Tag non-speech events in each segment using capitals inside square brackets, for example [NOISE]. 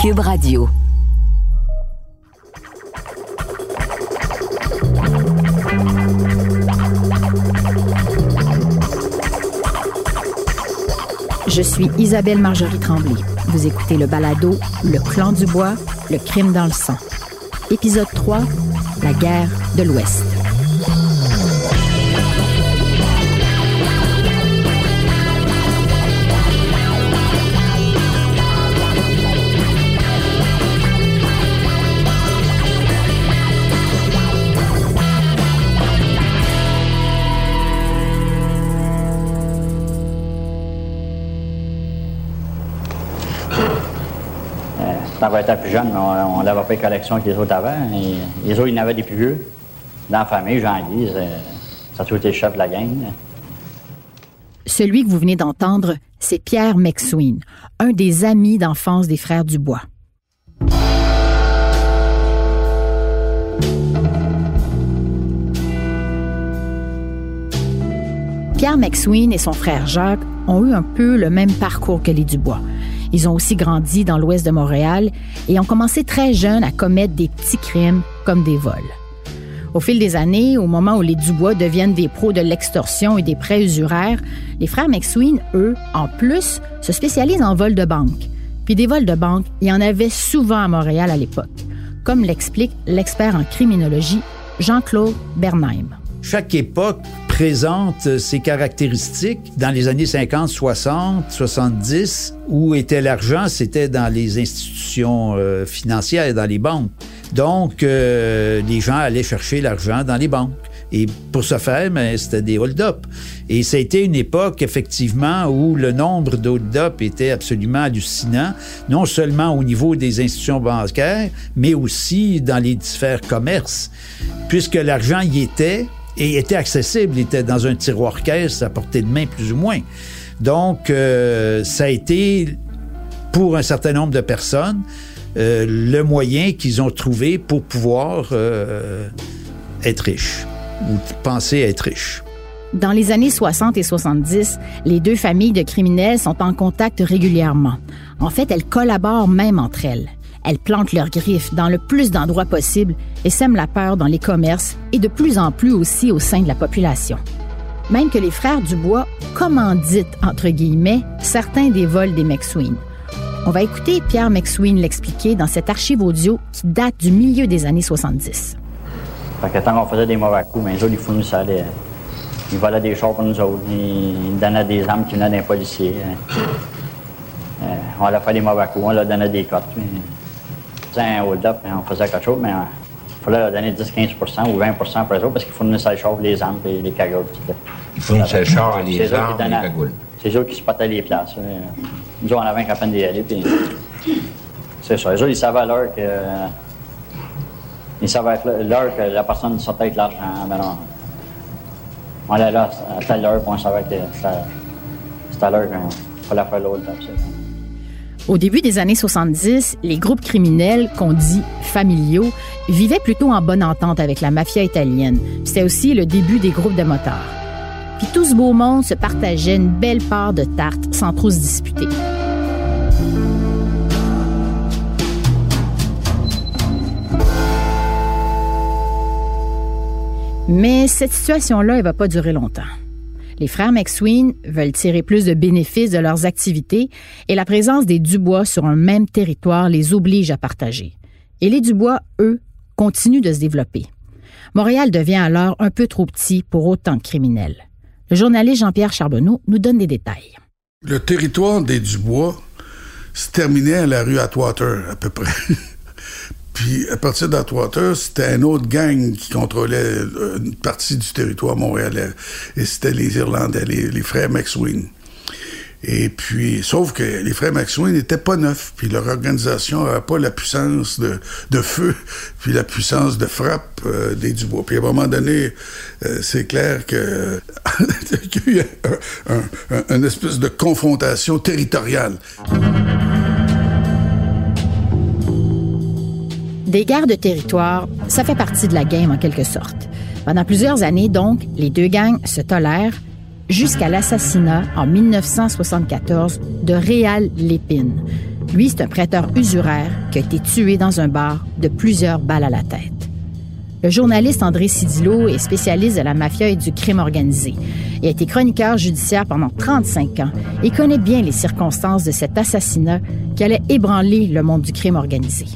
Cube Radio. Je suis Isabelle Marjorie Tremblay. Vous écoutez le balado Le clan du bois, le crime dans le sang. Épisode 3, la guerre de l'Ouest. Plus jeune, on n'avait pas de collection avec les autres avant. Les autres, ils en avaient des plus vieux. Dans la famille, Jean-Guy, ça a toujours été chef de la gang. Celui que vous venez d'entendre, c'est Pierre McSween, un des amis d'enfance des frères Dubois. Pierre McSween et son frère Jacques ont eu un peu le même parcours que les Dubois. Ils ont aussi grandi dans l'ouest de Montréal et ont commencé très jeunes à commettre des petits crimes comme des vols. Au fil des années, au moment où les Dubois deviennent des pros de l'extorsion et des prêts usuraires, les frères McSween, eux, en plus, se spécialisent en vols de banque. Puis des vols de banque, il y en avait souvent à Montréal à l'époque, comme l'explique l'expert en criminologie Jean-Claude Bernheim. Chaque époque présente ses caractéristiques. Dans les années 50, 60, 70, où était l'argent, c'était dans les institutions euh, financières, dans les banques. Donc, euh, les gens allaient chercher l'argent dans les banques. Et pour ce faire, ben, c'était des hold-up. Et ça a été une époque, effectivement, où le nombre d'hold-up était absolument hallucinant, non seulement au niveau des institutions bancaires, mais aussi dans les différents commerces. Puisque l'argent y était, et était accessible, il était dans un tiroir caisse à portée de main plus ou moins. Donc, euh, ça a été, pour un certain nombre de personnes, euh, le moyen qu'ils ont trouvé pour pouvoir euh, être riches ou penser être riches. Dans les années 60 et 70, les deux familles de criminels sont en contact régulièrement. En fait, elles collaborent même entre elles. Elles plantent leurs griffes dans le plus d'endroits possible et sèment la peur dans les commerces et de plus en plus aussi au sein de la population. Même que les frères Dubois commanditent, entre guillemets, certains des vols des McSween. On va écouter Pierre McSween l'expliquer dans cette archive audio qui date du milieu des années 70. Fait que tant qu'on faisait des mauvais coups, mais les autres, ils fournissaient. Ils volaient des chars pour nous autres. Ils donnaient des armes qui venaient d'un policier. Euh, on allait faire des mauvais coups, on leur donnait des cotes. Mais faisait un hold-up, on faisait quelque chose, mais il euh, fallait leur donner 10-15% ou 20 pour eux autres parce qu'ils fournissaient le char, les armes et les cagoules. Ils fournissaient le char, les armes et les cagoules. C'est eux qui se spottaient les places. Nous, on avait un peine d'y aller, puis c'est ça. Les autres, ils savaient à l'heure que... Ils savaient l'heure que la personne sortait avec l'argent. Mais non, on allait là à telle heure, puis on savait que c'était à l'heure qu'il fallait faire l'autre. Au début des années 70, les groupes criminels qu'on dit familiaux vivaient plutôt en bonne entente avec la mafia italienne. C'était aussi le début des groupes de motards. Puis tout ce beau monde se partageait une belle part de tarte sans trop se disputer. Mais cette situation-là, elle va pas durer longtemps. Les frères McSween veulent tirer plus de bénéfices de leurs activités et la présence des Dubois sur un même territoire les oblige à partager. Et les Dubois, eux, continuent de se développer. Montréal devient alors un peu trop petit pour autant de criminels. Le journaliste Jean-Pierre Charbonneau nous donne des détails. Le territoire des Dubois se terminait à la rue Atwater, à peu près. Puis à partir d'Atwater, c'était une autre gang qui contrôlait euh, une partie du territoire montréalais. Et c'était les Irlandais, les, frères McSween. Et puis, sauf que les frères McSween n'étaient pas neufs, puis leur organisation n'avait pas la puissance de, feu, [LAUGHS] puis la puissance de frappe euh, des Dubois. Puis à un moment donné, euh, c'est clair [LAUGHS] qu'il y a eu une espèce de confrontation territoriale. Des guerres de territoire, ça fait partie de la game en quelque sorte. Pendant plusieurs années, donc, les deux gangs se tolèrent jusqu'à l'assassinat en 1974 de Réal Lépine. Lui, c'est un prêteur usuraire qui a été tué dans un bar de plusieurs balles à la tête. Le journaliste André Sidilo est spécialiste de la mafia et du crime organisé. Il a été chroniqueur judiciaire pendant 35 ans et connaît bien les circonstances de cet assassinat qui allait ébranler le monde du crime organisé.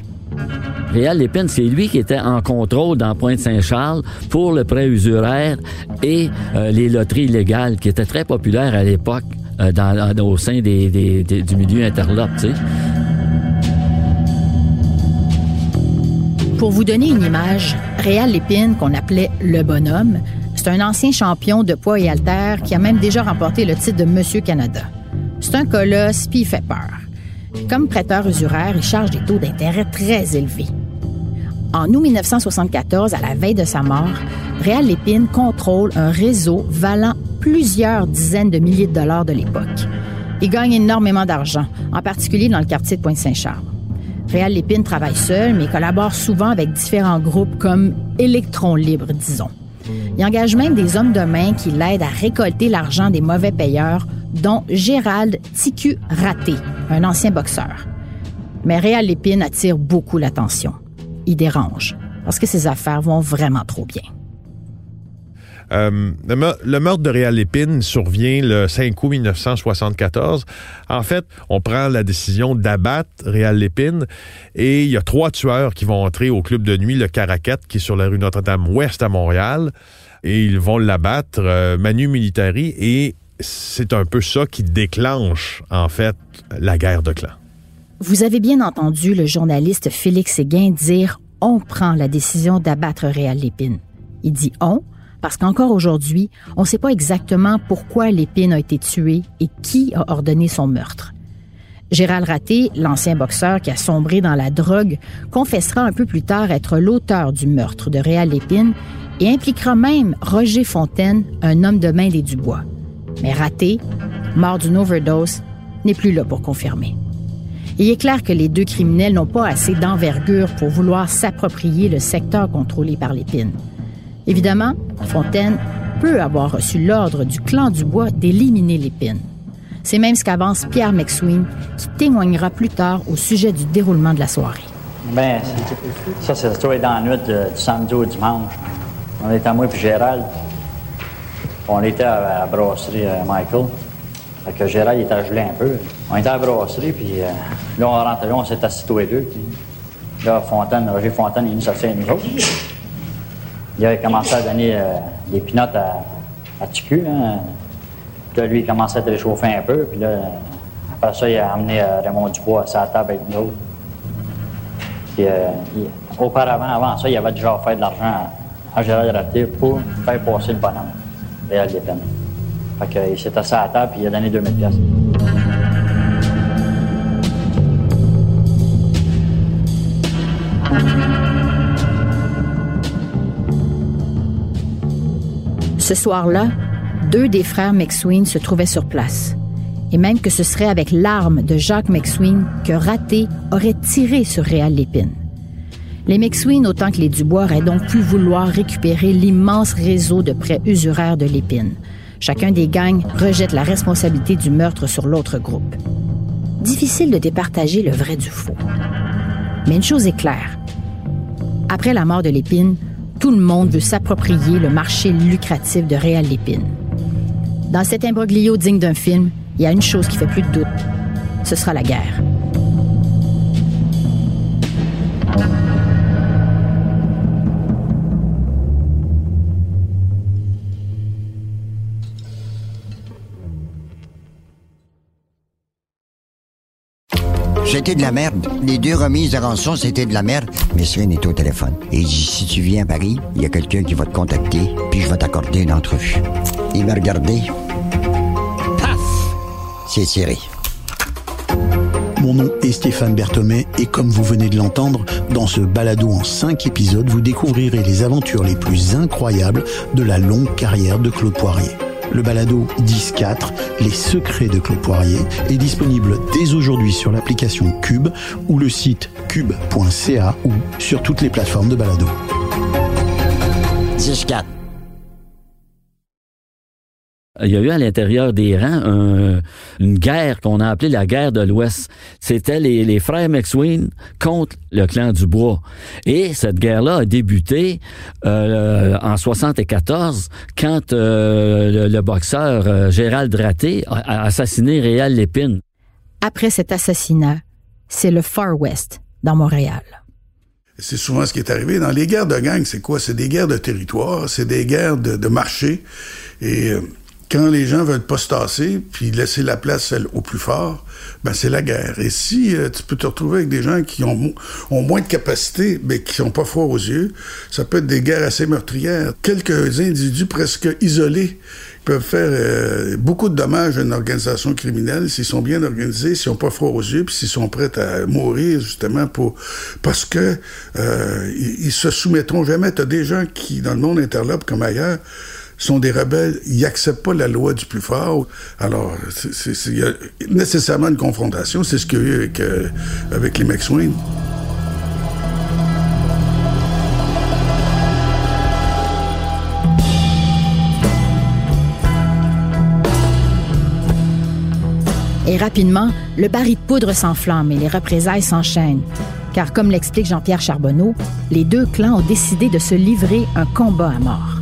Réal Lépine, c'est lui qui était en contrôle dans Pointe-Saint-Charles pour le prêt usuraire et euh, les loteries illégales qui étaient très populaires à l'époque euh, au sein du milieu interlope. Pour vous donner une image, Réal Lépine, qu'on appelait le bonhomme, c'est un ancien champion de poids et haltères qui a même déjà remporté le titre de Monsieur Canada. C'est un colosse, puis il fait peur. Comme prêteur usuraire, il charge des taux d'intérêt très élevés. En août 1974, à la veille de sa mort, Réal Lépine contrôle un réseau valant plusieurs dizaines de milliers de dollars de l'époque. Il gagne énormément d'argent, en particulier dans le quartier de Pointe-Saint-Charles. Réal Lépine travaille seul, mais collabore souvent avec différents groupes comme Électron Libre, disons. Il engage même des hommes de main qui l'aident à récolter l'argent des mauvais payeurs, dont Gérald Ticu Raté, un ancien boxeur. Mais Réal Lépine attire beaucoup l'attention. Il dérange, parce que ses affaires vont vraiment trop bien. Euh, le, meurtre de Réal Lépine survient le 5 août 1974. En fait, on prend la décision d'abattre Réal Lépine et il y a trois tueurs qui vont entrer au club de nuit, le Caracat, qui est sur la rue Notre-Dame-Ouest à Montréal. Et ils vont l'abattre, euh, Manu Militari, et c'est un peu ça qui déclenche, en fait, la guerre de clan. Vous avez bien entendu le journaliste Félix Séguin dire on prend la décision d'abattre Réal Lépine. Il dit on parce qu'encore aujourd'hui, on ne sait pas exactement pourquoi Lépine a été tué et qui a ordonné son meurtre. Gérald Raté, l'ancien boxeur qui a sombré dans la drogue, confessera un peu plus tard être l'auteur du meurtre de Réal Lépine et impliquera même Roger Fontaine, un homme de main des Dubois. Mais Raté, mort d'une overdose, n'est plus là pour confirmer. Il est clair que les deux criminels n'ont pas assez d'envergure pour vouloir s'approprier le secteur contrôlé par Lépine. Évidemment, Fontaine peut avoir reçu l'ordre du clan du bois d'éliminer l'épine. C'est même ce qu'avance Pierre McSween, qui témoignera plus tard au sujet du déroulement de la soirée. Bien, ça, c'est la dans la nuit du samedi au dimanche. On était à moi et Gérald. On était à la brasserie euh, Michael. Fait que Gérald, était gelé un peu. On était à la brasserie, puis euh, là, on rentre là, on s'est assis tous les deux. là, Fontaine, Roger Fontaine, il nous assit nous autres il avait commencé à donner euh, des pinottes à, à Ticu. Puis là, lui, il commençait à te réchauffer un peu. Puis là, après ça, il a amené euh, Raymond Dubois à sa table avec nous autres. Puis, auparavant, avant ça, il avait déjà fait de l'argent à, Gérald Raté pour faire passer le bonhomme, Réal Lépine. Fait s'est assis à table, il a donné 2000 pièces. Ce soir-là, deux des frères McSween se trouvaient sur place. Et même que ce serait avec l'arme de Jacques McSween que Raté aurait tiré sur Réal Lépine. Les McSween, autant que les Dubois, auraient donc pu vouloir récupérer l'immense réseau de prêts usuraires de Lépine. Chacun des gangs rejette la responsabilité du meurtre sur l'autre groupe. Difficile de départager le vrai du faux. Mais une chose est claire. Après la mort de Lépine, tout le monde veut s'approprier le marché lucratif de Réal Lépine. Dans cet imbroglio digne d'un film, il y a une chose qui fait plus de doute. Ce sera la guerre. C'était de la merde. Les deux remises de rançon, c'était de la merde. Mais Sven est au téléphone. Et il dit, si tu viens à Paris, il y a quelqu'un qui va te contacter, puis je vais t'accorder une entrevue. Il m'a regardé. Paf! C'est serré. Mon nom est Stéphane Berthomé et comme vous venez de l'entendre, dans ce balado en cinq épisodes, vous découvrirez les aventures les plus incroyables de la longue carrière de Claude Poirier. Le balado 10-4, Les secrets de Claude Poirier, est disponible dès aujourd'hui sur l'application Cube ou le site cube.ca ou sur toutes les plateformes de balado. 10-4. Il y a eu à l'intérieur des rangs une guerre qu'on a appelée la guerre de l'Ouest. C'était les, frères McSween contre le clan du Bois. Et cette guerre-là a débuté euh, en 74 quand euh, le, boxeur euh, Gérald Raté a, assassiné Réal Lépine. Après cet assassinat, c'est le Far West dans Montréal. C'est souvent ce qui est arrivé. Dans les guerres de gang, c'est quoi? C'est des guerres de territoire, c'est des guerres de, de marché. Et quand les gens veulent pas se tasser, puis laisser la place au plus fort, ben c'est la guerre. Et si euh, tu peux te retrouver avec des gens qui ont, moins de capacité, mais qui sont pas froids aux yeux, ça peut être des guerres assez meurtrières. Quelques individus presque isolés peuvent faire euh, beaucoup de dommages à une organisation criminelle s'ils sont bien organisés, s'ils n'ont pas froid aux yeux, puis s'ils sont prêts à mourir justement pour parce que euh, ils, se soumettront jamais. T'as des gens qui, dans le monde interlope comme ailleurs, sont des rebelles, ils n'acceptent pas la loi du plus fort. Alors, il y a nécessairement une confrontation. C'est ce qu'il y a eu avec, euh, les McSween. Et rapidement, le baril de poudre s'enflamme et les représailles s'enchaînent. Car comme l'explique Jean-Pierre Charbonneau, les deux clans ont décidé de se livrer un combat à mort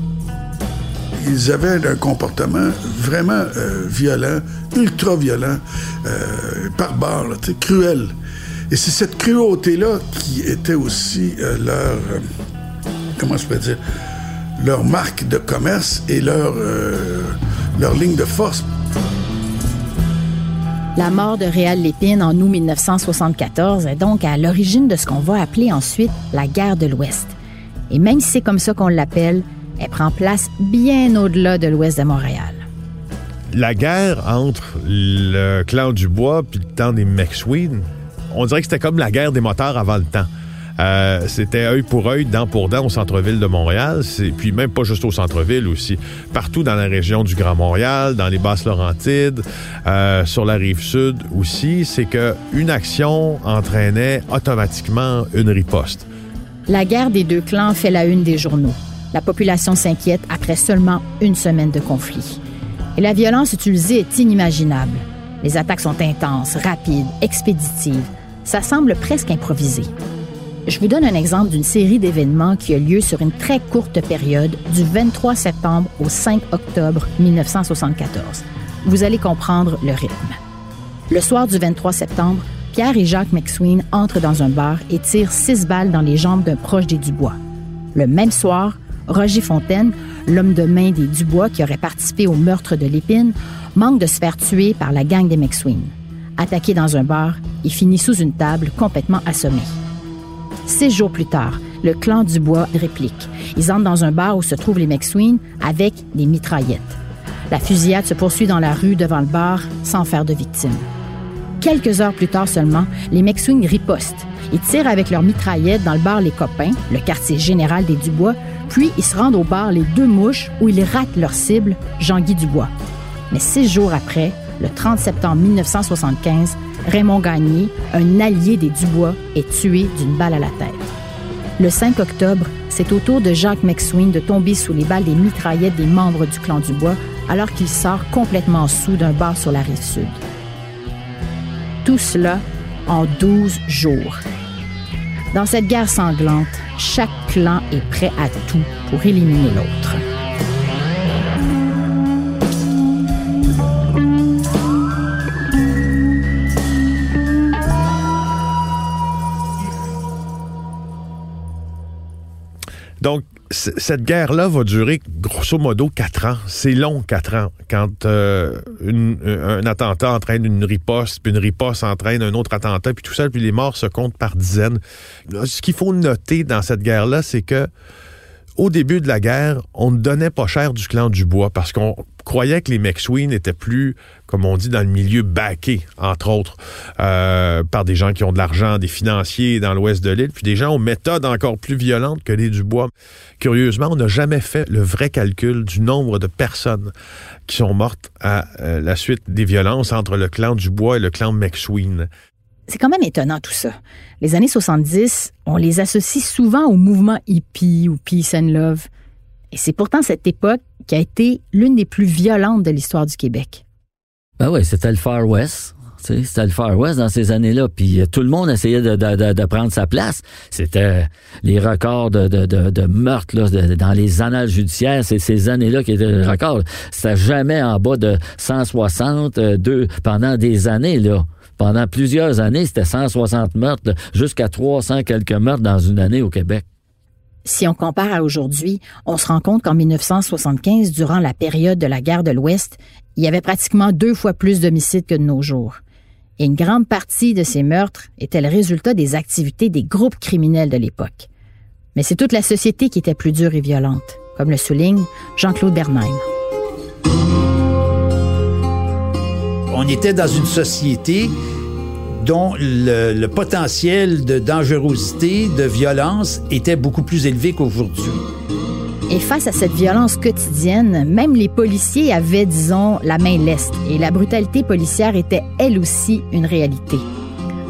ils avaient un comportement vraiment euh, violent, ultra violent, euh, barbare, cruel. Et c'est cette cruauté-là qui était aussi euh, leur, comment je peux dire, leur marque de commerce et leur, leur ligne de force. La mort de Réal Lépine en août 1974 est donc à l'origine de ce qu'on va appeler ensuite la guerre de l'Ouest. Et même si c'est comme ça qu'on l'appelle, elle prend place bien au-delà de l'ouest de Montréal. La guerre entre le clan du bois puis le temps des McSween, on dirait que c'était comme la guerre des moteurs avant le temps. Euh, c'était œil pour œil, dent pour dent au centre-ville de Montréal, puis même pas juste au centre-ville aussi, partout dans la région du Grand Montréal, dans les Basses Laurentides, euh, sur la rive sud aussi, c'est que une action entraînait automatiquement une riposte. La guerre des deux clans fait la une des journaux. La population s'inquiète après seulement une semaine de conflit. Et la violence utilisée est inimaginable. Les attaques sont intenses, rapides, expéditives. Ça semble presque improvisé. Je vous donne un exemple d'une série d'événements qui a lieu sur une très courte période du 23 septembre au 5 octobre 1974. Vous allez comprendre le rythme. Le soir du 23 septembre, Pierre et Jacques McSween entrent dans un bar et tirent six balles dans les jambes d'un proche des Dubois. Le même soir, Roger Fontaine, l'homme de main des Dubois qui aurait participé au meurtre de Lépine, manque de se faire tuer par la gang des McSween. Attaqué dans un bar, il finit sous une table complètement assommé. Six jours plus tard, le clan Dubois réplique. Ils entrent dans un bar où se trouvent les McSween avec des mitraillettes. La fusillade se poursuit dans la rue devant le bar sans faire de victimes. Quelques heures plus tard seulement, les McSween ripostent. Ils tirent avec leurs mitraillettes dans le bar Les Copains, le quartier général des Dubois, puis ils se rendent au bar Les Deux Mouches où ils ratent leur cible, Jean-Guy Dubois. Mais six jours après, le 30 septembre 1975, Raymond Gagné, un allié des Dubois, est tué d'une balle à la tête. Le 5 octobre, c'est au tour de Jacques McSween de tomber sous les balles des mitraillettes des membres du clan Dubois alors qu'il sort complètement sous d'un bar sur la rive sud. Tout cela en 12 jours. Dans cette guerre sanglante, chaque clan est prêt à tout pour éliminer l'autre. Donc, cette guerre-là va durer grosso modo quatre ans. C'est long, quatre ans. Quand euh, un attentat entraîne une riposte, puis une riposte entraîne un autre attentat, puis tout ça, puis les morts se comptent par dizaines. Ce qu'il faut noter dans cette guerre-là, c'est que au début de la guerre, on ne donnait pas cher du clan du bois parce qu'on croyait que les McSween étaient plus, comme on dit dans le milieu, baqués, entre autres, euh, par des gens qui ont de l'argent, des financiers dans l'ouest de l'île, puis des gens aux méthodes encore plus violentes que les Dubois. Curieusement, on n'a jamais fait le vrai calcul du nombre de personnes qui sont mortes à euh, la suite des violences entre le clan Dubois et le clan McSween. C'est quand même étonnant tout ça. Les années 70, on les associe souvent au mouvement hippie ou peace and love. Et c'est pourtant cette époque qui a été l'une des plus violentes de l'histoire du Québec. Ben oui, c'était le Far West. C'était le Far West dans ces années-là. Puis euh, tout le monde essayait de, prendre sa place. C'était les records de, meurtres dans les annales judiciaires. C'est ces années-là qui étaient les records. C'était jamais en bas de 162 pendant des années. là. Pendant plusieurs années, c'était 160 meurtres, jusqu'à 300 quelques meurtres dans une année au Québec. Si on compare à aujourd'hui, on se rend compte qu'en 1975, durant la période de la guerre de l'Ouest, il y avait pratiquement deux fois plus d'homicides que de nos jours. Et une grande partie de ces meurtres était le résultat des activités des groupes criminels de l'époque. Mais c'est toute la société qui était plus dure et violente, comme le souligne Jean-Claude Bernheim. On était dans une société dont le, potentiel de dangerosité, de violence était beaucoup plus élevé qu'aujourd'hui. Et face à cette violence quotidienne, même les policiers avaient, disons, la main leste, et la brutalité policière était elle aussi une réalité.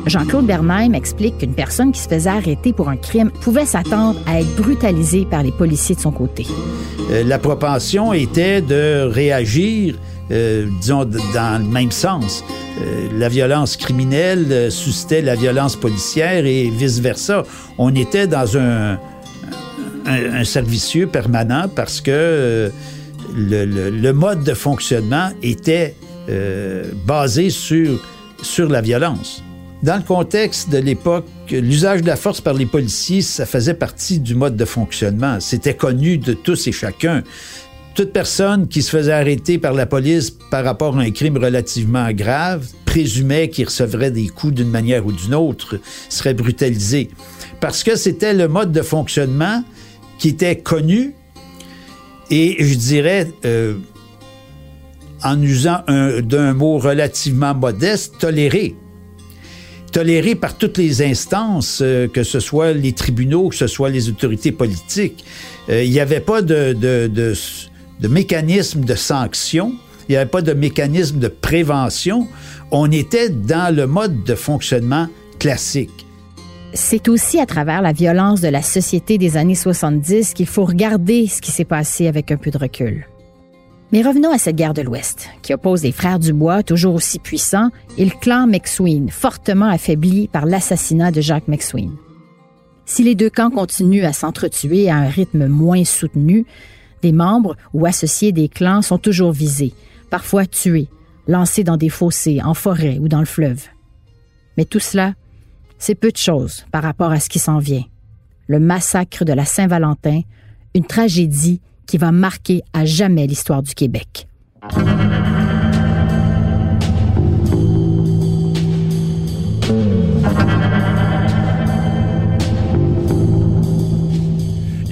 Jean-Claude Bernheim explique qu'une personne qui se faisait arrêter pour un crime pouvait s'attendre à être brutalisée par les policiers de son côté. Euh, la propension était de réagir, euh, disons, dans le même sens. Euh, la violence criminelle euh, suscitait la violence policière et vice-versa. On était dans un, un, servicieux permanent parce que euh, le, mode de fonctionnement était basé sur, sur la violence. Dans le contexte de l'époque, l'usage de la force par les policiers, ça faisait partie du mode de fonctionnement. C'était connu de tous et chacun toute personne qui se faisait arrêter par la police par rapport à un crime relativement grave présumait qu'il recevrait des coups d'une manière ou d'une autre, serait brutalisé. Parce que c'était le mode de fonctionnement qui était connu et je dirais, euh, en usant d'un mot relativement modeste, toléré toléré par toutes les instances, euh, que ce soit les tribunaux, que ce soit les autorités politiques. Euh, il n'y avait pas de, de mécanisme de sanction, il n'y avait pas de mécanisme de prévention. On était dans le mode de fonctionnement classique. C'est aussi à travers la violence de la société des années 70 qu'il faut regarder ce qui s'est passé avec un peu de recul. Mais revenons à cette guerre de l'Ouest, qui oppose les frères Dubois, toujours aussi puissants, et le clan McSween, fortement affaibli par l'assassinat de Jacques McSween. Si les deux camps continuent à s'entretuer à un rythme moins soutenu, des membres ou associés des clans sont toujours visés, parfois tués, lancés dans des fossés, en forêt ou dans le fleuve. Mais tout cela, c'est peu de choses par rapport à ce qui s'en vient. Le massacre de la Saint-Valentin, une tragédie qui va marquer à jamais l'histoire du Québec.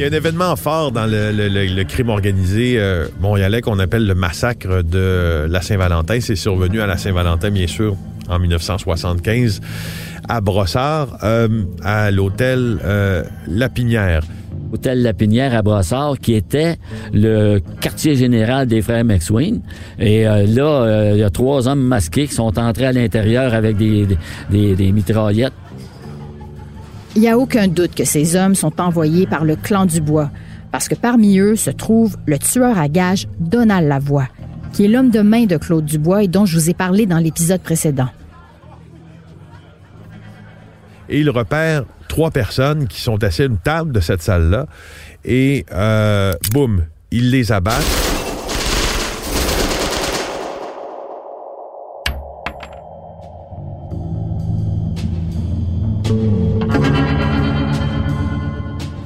Il y a un événement fort dans le, crime organisé euh, montréalais qu'on appelle le massacre de la Saint-Valentin. C'est survenu à la Saint-Valentin, bien sûr, en 1975, à Brossard, euh, à l'hôtel euh, Lapinière. Hôtel Lapinière à Brossard, qui était le quartier général des frères McSween. Et là, il y a trois hommes masqués qui sont entrés à l'intérieur avec des, des, des mitraillettes il n'y a aucun doute que ces hommes sont envoyés par le clan Dubois, parce que parmi eux se trouve le tueur à gages Donald Lavoie, qui est l'homme de main de Claude Dubois et dont je vous ai parlé dans l'épisode précédent. Et il repère trois personnes qui sont assis à une table de cette salle-là, et euh, boum, il les abat.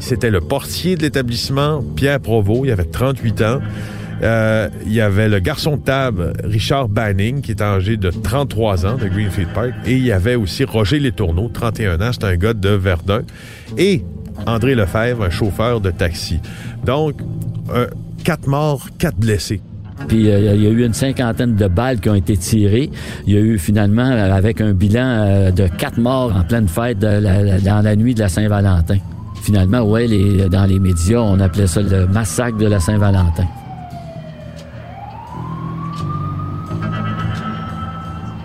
C'était le portier de l'établissement, Pierre Provost. Il avait 38 ans. Euh, il y avait le garçon de table, Richard Banning, qui est âgé de 33 ans de Greenfield Park. Et il y avait aussi Roger Letourneau, 31 ans, c'est un gars de Verdun. Et André Lefebvre, un chauffeur de taxi. Donc, quatre morts, quatre blessés. Puis euh, il y a eu une cinquantaine de balles qui ont été tirées. Il y a eu finalement, avec un bilan euh, de quatre morts en pleine fête dans la nuit de la Saint-Valentin finalement, ouais, dans les médias, on appelait ça le massacre de la Saint-Valentin.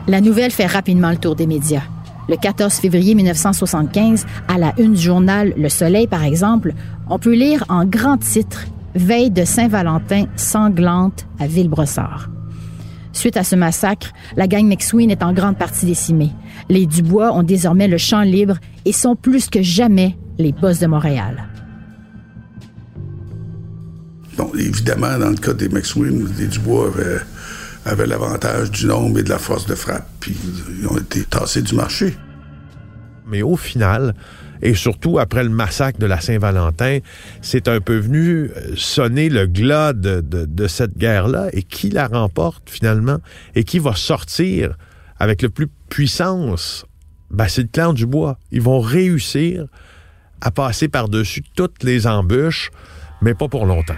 La nouvelle fait rapidement le tour des médias. Le 14 février 1975, à la une du journal Le Soleil, par exemple, on peut lire en grand titre veille de Saint-Valentin sanglante à Villebrossard. Suite à ce massacre, la gang McSween est en grande partie décimée. Les Dubois ont désormais le champ libre et sont plus que jamais les boss de Montréal. Bon, évidemment, dans le cas des McSween, les Dubois avaient, l'avantage du nombre et de la force de frappe, puis ils ont été tassés du marché. Mais au final, et surtout après le massacre de la Saint-Valentin, c'est un peu venu sonner le glas de, cette guerre-là et qui la remporte finalement et qui va sortir avec le plus puissance, ben, c'est le clan du bois. Ils vont réussir à passer par-dessus toutes les embûches, mais pas pour longtemps.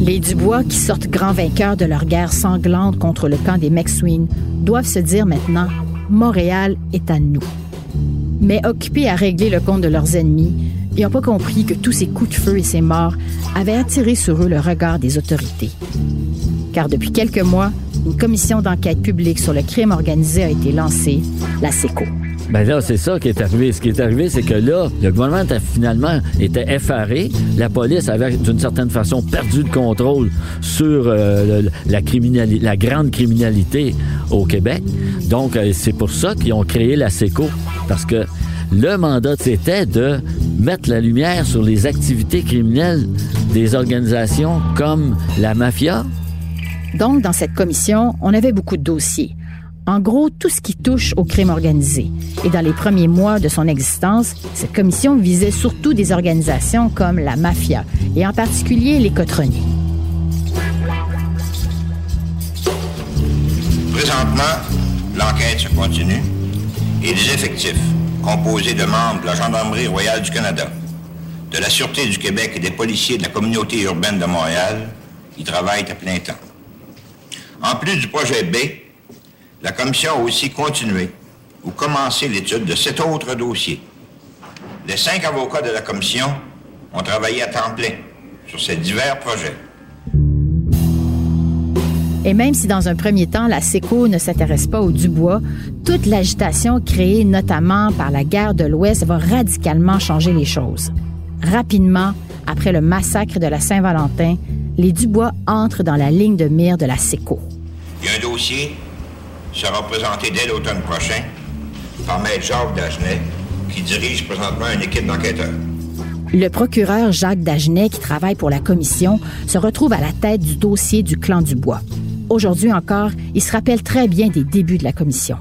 Les Dubois, qui sortent grands vainqueurs de leur guerre sanglante contre le camp des McSween, doivent se dire maintenant Montréal est à nous. Mais occupés à régler le compte de leurs ennemis, ils n'ont pas compris que tous ces coups de feu et ces morts avaient attiré sur eux le regard des autorités. Car depuis quelques mois, une commission d'enquête publique sur le crime organisé a été lancée, la SECO. Ben là, c'est ça qui est arrivé. Ce qui est arrivé, c'est que là, le gouvernement a finalement était effaré. La police avait, d'une certaine façon, perdu le contrôle sur euh, la, grande criminalité au Québec. Donc, euh, c'est pour ça qu'ils ont créé la SECO. Parce que le mandat, c'était de mettre la lumière sur les activités criminelles des organisations comme la mafia. Donc, dans cette commission, on avait beaucoup de dossiers. En gros, tout ce qui touche au crime organisé. Et dans les premiers mois de son existence, cette commission visait surtout des organisations comme la mafia, et en particulier les cotroniers. Présentement, l'enquête se continue et les effectifs, composés de membres de la Gendarmerie royale du Canada, de la Sûreté du Québec et des policiers de la communauté urbaine de Montréal, y travaillent à plein temps. En plus du projet B, la commission a aussi continué ou commencé l'étude de sept autres dossiers. Les cinq avocats de la commission ont travaillé à temps plein sur ces divers projets. Et même si dans un premier temps, la SECO ne s'intéresse pas au Dubois, toute l'agitation créée notamment par la guerre de l'Ouest va radicalement changer les choses. Rapidement, après le massacre de la Saint-Valentin, les Dubois entrent dans la ligne de mire de la SECO. Il y a un dossier sera présenté dès l'automne prochain par Maître Jacques Dagenet, qui dirige présentement une équipe d'enquêteurs. Le procureur Jacques Dagenet, qui travaille pour la commission, se retrouve à la tête du dossier du clan du Bois. Aujourd'hui encore, il se rappelle très bien des débuts de la commission.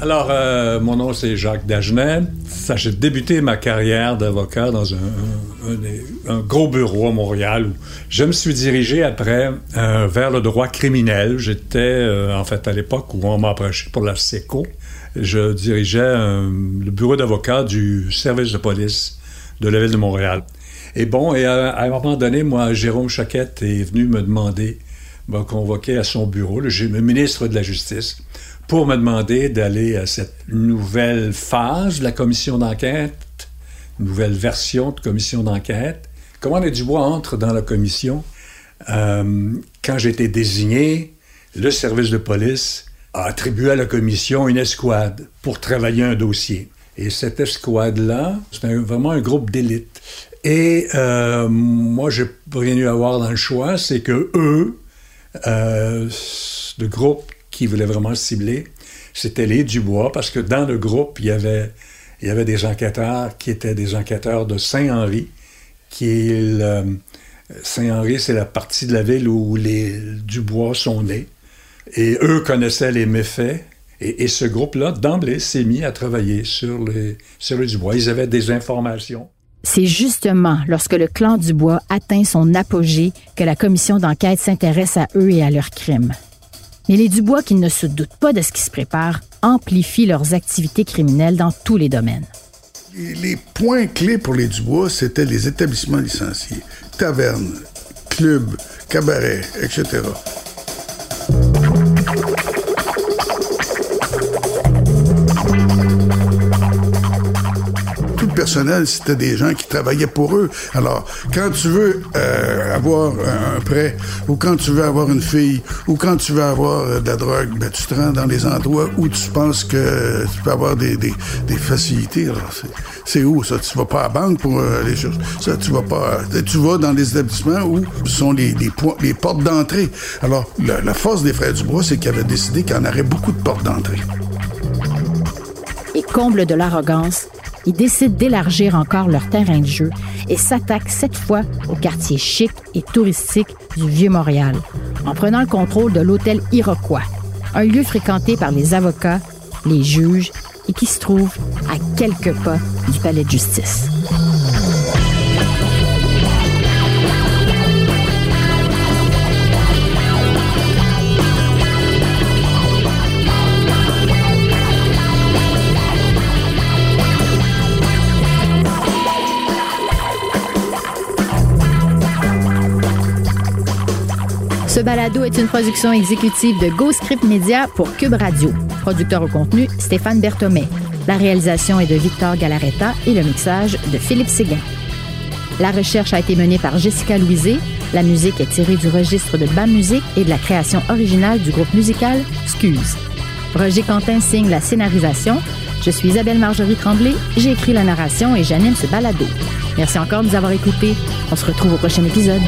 Alors, euh, mon nom, c'est Jacques Dagenet. J'ai débuté ma carrière d'avocat dans un, gros bureau à Montréal où je me suis dirigé après euh, vers le droit criminel. J'étais, euh, en fait, à l'époque où on m'a approché pour la SECO, je dirigeais le bureau d'avocat du service de police de la ville de Montréal. Et bon, et à, un moment donné, moi, Jérôme Chaquette est venu me demander, m'a convoqué à son bureau, le ministre de la Justice, pour me demander d'aller à cette nouvelle phase de la commission d'enquête, nouvelle version de commission d'enquête. Comment les Dubois entre dans la commission? Euh, quand j'ai été désigné, le service de police a attribué à la commission une escouade pour travailler un dossier. Et cette escouade-là, c'était vraiment un groupe d'élite. Et euh, moi, j'ai rien eu à voir dans le choix, c'est que eux, euh, le groupe qui voulait vraiment cibler, c'était les Dubois, parce que dans le groupe, il y avait, il y avait des enquêteurs qui étaient des enquêteurs de Saint-Henri, Saint-Henri, c'est la partie de la ville où les Dubois sont nés. Et eux connaissaient les méfaits. Et, ce groupe-là, d'emblée, s'est mis à travailler sur les, sur les Dubois. Ils avaient des informations. C'est justement lorsque le clan Dubois atteint son apogée que la commission d'enquête s'intéresse à eux et à leurs crimes. Mais les Dubois, qui ne se doutent pas de ce qui se prépare, amplifient leurs activités criminelles dans tous les domaines. Les points clés pour les Dubois, c'était les établissements licenciés, tavernes, clubs, cabarets, etc. c'était des gens qui travaillaient pour eux. Alors, quand tu veux euh, avoir un prêt, ou quand tu veux avoir une fille, ou quand tu veux avoir euh, de la drogue, ben, tu te rends dans les endroits où tu penses que tu peux avoir des, des, facilités. C'est où ça? Tu vas pas à la banque pour euh, les choses. Ça, tu vas pas. Euh, tu vas dans des établissements où sont les, les, les portes d'entrée. Alors, la, la force des frères Dubois, c'est qu'ils avaient décidé qu'il y en aurait beaucoup de portes d'entrée. Et comble de l'arrogance, ils décident d'élargir encore leur terrain de jeu et s'attaquent cette fois au quartier chic et touristique du Vieux-Montréal, en prenant le contrôle de l'hôtel Iroquois, un lieu fréquenté par les avocats, les juges et qui se trouve à quelques pas du palais de justice. Ce balado est une production exécutive de GoScript Media pour Cube Radio. Producteur au contenu, Stéphane Berthomé. La réalisation est de Victor Galaretta et le mixage de Philippe Séguin. La recherche a été menée par Jessica Louisé. La musique est tirée du registre de BAM Musique et de la création originale du groupe musical Scuse. Roger Quentin signe la scénarisation. Je suis Isabelle Marjorie Tremblay. J'ai écrit la narration et j'anime ce balado. Merci encore de nous avoir écoutés. On se retrouve au prochain épisode.